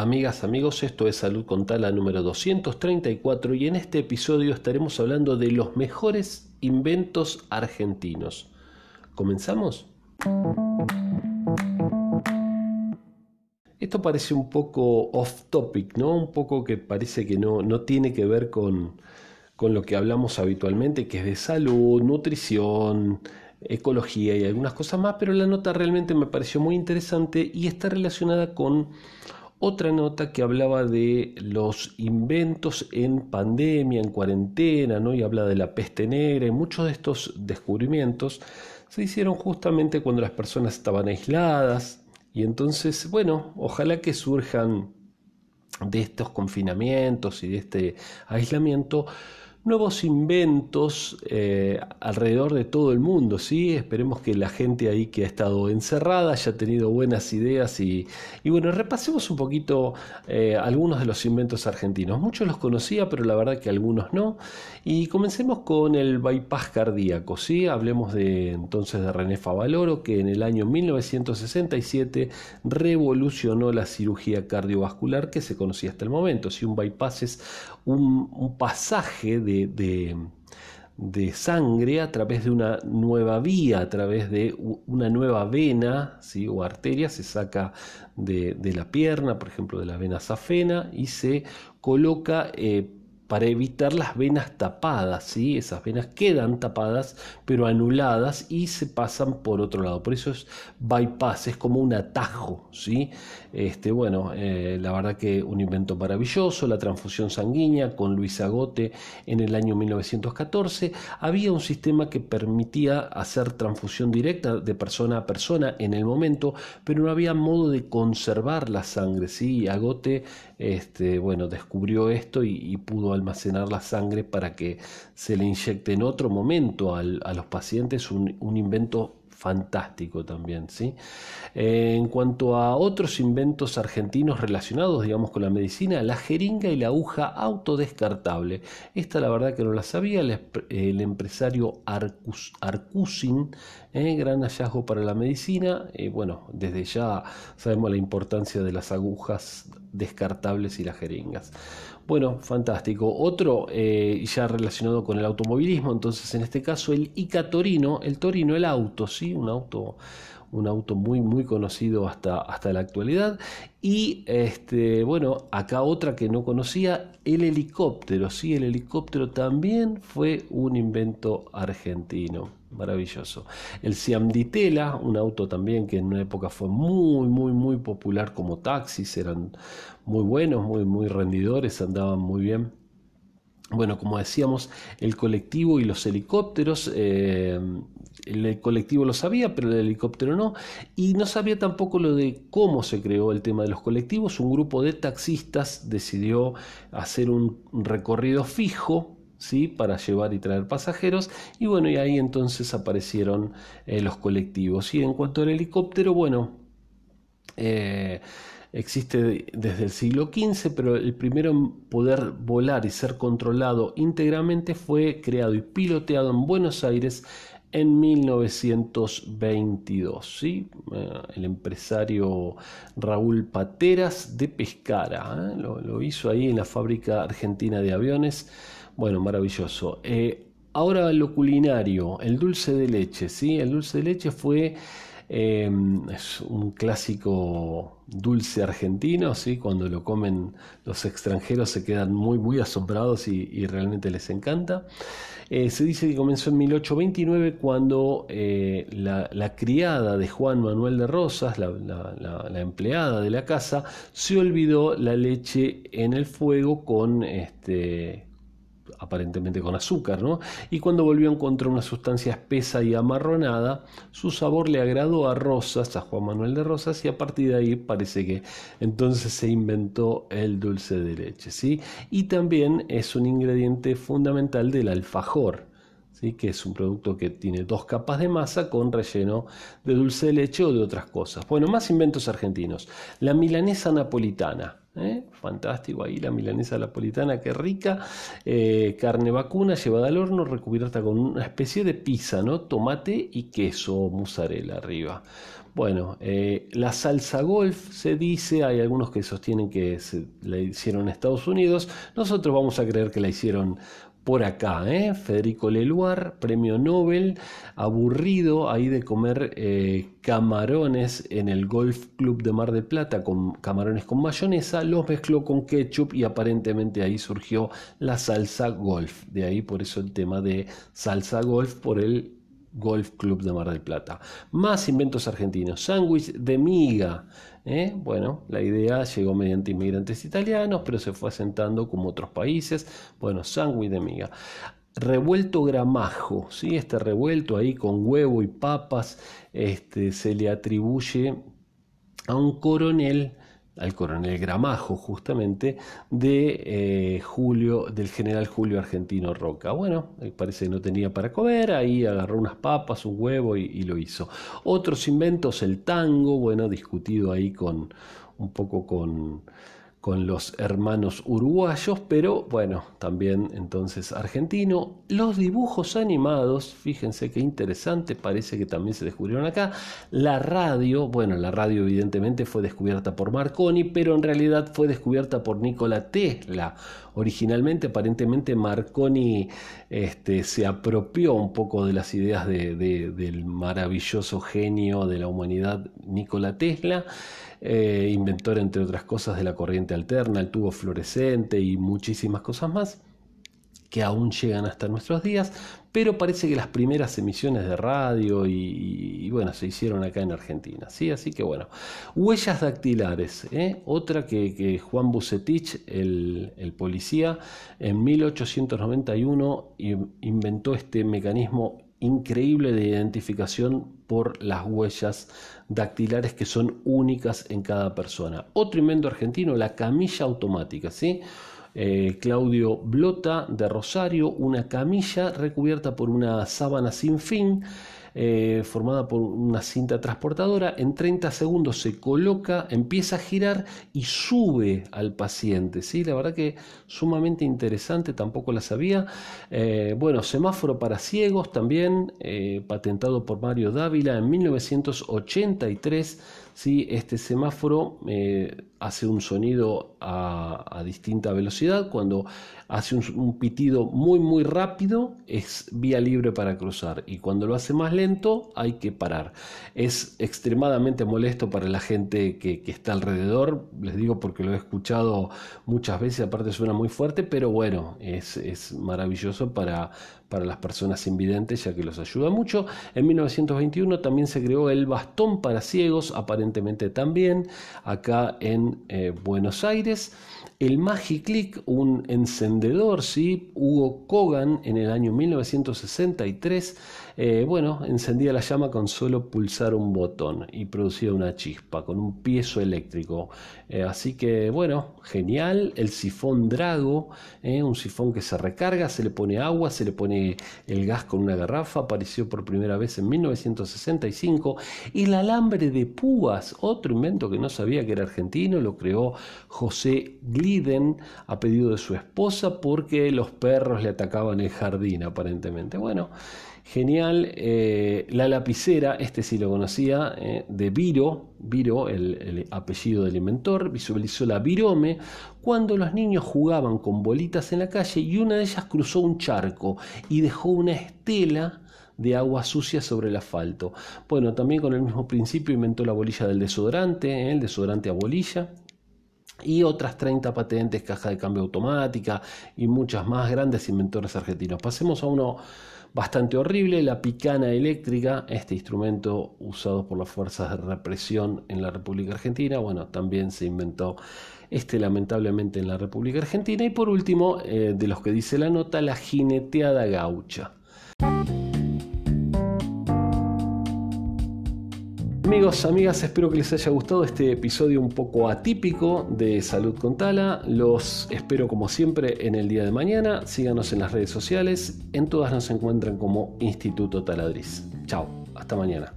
Amigas, amigos, esto es Salud con Tala número 234 y en este episodio estaremos hablando de los mejores inventos argentinos. ¿Comenzamos? Esto parece un poco off topic, ¿no? Un poco que parece que no, no tiene que ver con, con lo que hablamos habitualmente, que es de salud, nutrición, ecología y algunas cosas más, pero la nota realmente me pareció muy interesante y está relacionada con otra nota que hablaba de los inventos en pandemia, en cuarentena, ¿no? y habla de la peste negra, y muchos de estos descubrimientos se hicieron justamente cuando las personas estaban aisladas, y entonces, bueno, ojalá que surjan de estos confinamientos y de este aislamiento nuevos inventos eh, alrededor de todo el mundo, ¿sí? Esperemos que la gente ahí que ha estado encerrada haya tenido buenas ideas y, bueno, repasemos un poquito eh, algunos de los inventos argentinos. Muchos los conocía, pero la verdad que algunos no. Y comencemos con el bypass cardíaco, ¿sí? Hablemos de entonces de René Favaloro, que en el año 1967 revolucionó la cirugía cardiovascular que se conocía hasta el momento. Si un bypass es un, un pasaje de de, sangre a través de una nueva vía, a través de una nueva vena ¿sí? o arteria, se saca de, la pierna, por ejemplo, de la vena safena, y se coloca eh, para evitar las venas tapadas, ¿sí? Esas venas quedan tapadas, pero anuladas y se pasan por otro lado. Por eso es bypass, es como un atajo, ¿sí? Este, bueno, eh, la verdad que un invento maravilloso, la transfusión sanguínea con Luis Agote en el año 1914. Había un sistema que permitía hacer transfusión directa de persona a persona en el momento, pero no había modo de conservar la sangre, ¿sí? Agote, este, bueno, descubrió esto y, pudo almacenar la sangre para que se le inyecte en otro momento a los pacientes, un, invento fantástico también. ¿sí? Eh, en cuanto a otros inventos argentinos relacionados, digamos, con la medicina, la jeringa y la aguja autodescartable. Esta la verdad que no la sabía, el, empresario Arcus, Arcusin, eh, gran hallazgo para la medicina. Eh, bueno, desde ya sabemos la importancia de las agujas descartables y las jeringas. Bueno, fantástico. Otro eh, ya relacionado con el automovilismo, entonces en este caso el Ica Torino, el Torino, el auto, ¿sí? Un auto un auto muy muy conocido hasta, hasta la actualidad y este bueno acá otra que no conocía el helicóptero sí el helicóptero también fue un invento argentino maravilloso. El Siam Ditela un auto también que en una época fue muy muy muy popular como taxis eran muy buenos muy muy rendidores andaban muy bien. Bueno, como decíamos, el colectivo y los helicópteros, eh, el colectivo lo sabía, pero el helicóptero no, y no sabía tampoco lo de cómo se creó el tema de los colectivos. Un grupo de taxistas decidió hacer un recorrido fijo ¿Sí? para llevar y traer pasajeros y bueno y ahí entonces aparecieron eh, los colectivos y en cuanto al helicóptero bueno eh, existe desde el siglo XV, pero el primero en poder volar y ser controlado íntegramente fue creado y piloteado en Buenos Aires en 1922. ¿sí? Eh, el empresario Raúl Pateras de Pescara ¿eh? lo, hizo ahí en la fábrica argentina de aviones. Bueno, maravilloso. Eh, ahora lo culinario, el dulce de leche. ¿sí? El dulce de leche fue Em, es un clásico dulce argentino, ¿sí? cuando lo comen los extranjeros se quedan muy, muy asombrados y, realmente les encanta. Eh, se dice que comenzó en 1829 cuando eh, la, criada de Juan Manuel de Rosas, la, la, empleada de la casa, se olvidó la leche en el fuego con este, aparentemente con azúcar, ¿no? Y cuando volvió a encontrar una sustancia espesa y amarronada, su sabor le agradó a Rosas, a Juan Manuel de Rosas, y a partir de ahí parece que entonces se inventó el dulce de leche, ¿sí? Y también es un ingrediente fundamental del alfajor, ¿sí? que es un producto que tiene dos capas de masa con relleno de dulce de leche o de otras cosas. Bueno, más inventos argentinos. La milanesa napolitana. ¿Eh? Fantástico, ahí la milanesa napolitana, que rica. Eh, carne vacuna llevada al horno, recubierta con una especie de pizza, ¿no? Tomate y queso mozzarella arriba. Bueno, eh, la salsa golf se dice, hay algunos que sostienen que se la hicieron en Estados Unidos, nosotros vamos a creer que la hicieron por acá, ¿eh? Federico Leluar, premio Nobel, aburrido ahí de comer eh, camarones en el Golf Club de Mar del Plata, con camarones con mayonesa, los mezcló con ketchup y aparentemente ahí surgió la salsa golf. De ahí por eso el tema de salsa golf por el Golf Club de Mar del Plata. Más inventos argentinos. Sándwich de miga. ¿eh? Bueno, la idea llegó mediante inmigrantes italianos, pero se fue asentando como otros países. Bueno, sándwich de miga. Revuelto gramajo, ¿sí? este revuelto ahí con huevo y papas, este, se le atribuye a un coronel al coronel Gramajo, justamente, de eh, Julio, del general Julio Argentino Roca. Bueno, parece que no tenía para comer, ahí agarró unas papas, un huevo y, y lo hizo. Otros inventos, el tango, bueno, discutido ahí con un poco con con los hermanos uruguayos, pero bueno, también entonces argentino. Los dibujos animados, fíjense qué interesante, parece que también se descubrieron acá. La radio, bueno, la radio evidentemente fue descubierta por Marconi, pero en realidad fue descubierta por Nikola Tesla. Originalmente, aparentemente, Marconi este, se apropió un poco de las ideas del maravilloso genio de la humanidad, Nikola Tesla. Eh, inventor entre otras cosas de la corriente alterna, el tubo fluorescente y muchísimas cosas más que aún llegan hasta nuestros días, pero parece que las primeras emisiones de radio y, bueno, se hicieron acá en Argentina, ¿sí? Así que bueno, huellas dactilares, ¿eh? otra que, Juan Bucetich, el, el, policía, en 1891 inventó este mecanismo increíble de identificación por las huellas dactilares que son únicas en cada persona. Otro invento argentino, la camilla automática, ¿sí? Eh, Claudio Blota de Rosario, una camilla recubierta por una sábana sin fin eh, formada por una cinta transportadora. En 30 segundos se coloca, empieza a girar y sube al paciente. ¿sí? La verdad que sumamente interesante, tampoco la sabía. Eh, bueno, semáforo para ciegos también, eh, patentado por Mario Dávila en 1983. ¿Sí? Este semáforo hace un sonido a, distinta velocidad. Cuando hace un, pitido muy muy rápido es vía libre para cruzar y cuando lo hace más lento hay que parar. Es extremadamente molesto para la gente que, está alrededor. Les digo porque lo he escuchado muchas veces, aparte suena muy fuerte, pero bueno, es, es maravilloso para, para las personas invidentes ya que los ayuda mucho. En 1921 también se creó el bastón para ciegos, aparentemente también acá en eh, Buenos Aires. El Magiclick, un encendedor, ¿sí? Hugo Kogan en el año 1963 eh, bueno, encendía la llama con solo pulsar un botón y producía una chispa con un piezo eléctrico. Eh, así que bueno, genial. El sifón Drago, eh, un sifón que se recarga, se le pone agua, se le pone el gas con una garrafa, apareció por primera vez en 1965. Y el alambre de púas, otro invento que no sabía que era argentino, lo creó José Gliden a pedido de su esposa porque los perros le atacaban el jardín aparentemente. Bueno. Genial. Eh, la lapicera, este sí lo conocía, eh, de Viro, Viro, el, apellido del inventor, visualizó la virome cuando los niños jugaban con bolitas en la calle y una de ellas cruzó un charco y dejó una estela de agua sucia sobre el asfalto. Bueno, también con el mismo principio inventó la bolilla del desodorante, eh, el desodorante a bolilla y otras 30 patentes, caja de cambio automática y muchas más grandes inventores argentinos. Pasemos a uno bastante horrible, la picana eléctrica, este instrumento usado por las fuerzas de represión en la República Argentina, bueno, también se inventó este lamentablemente en la República Argentina y por último, eh, de los que dice la nota, la jineteada gaucha. Amigos, amigas, espero que les haya gustado este episodio un poco atípico de Salud con Tala. Los espero como siempre en el día de mañana. Síganos en las redes sociales. En todas nos encuentran como Instituto Taladriz. Chao, hasta mañana.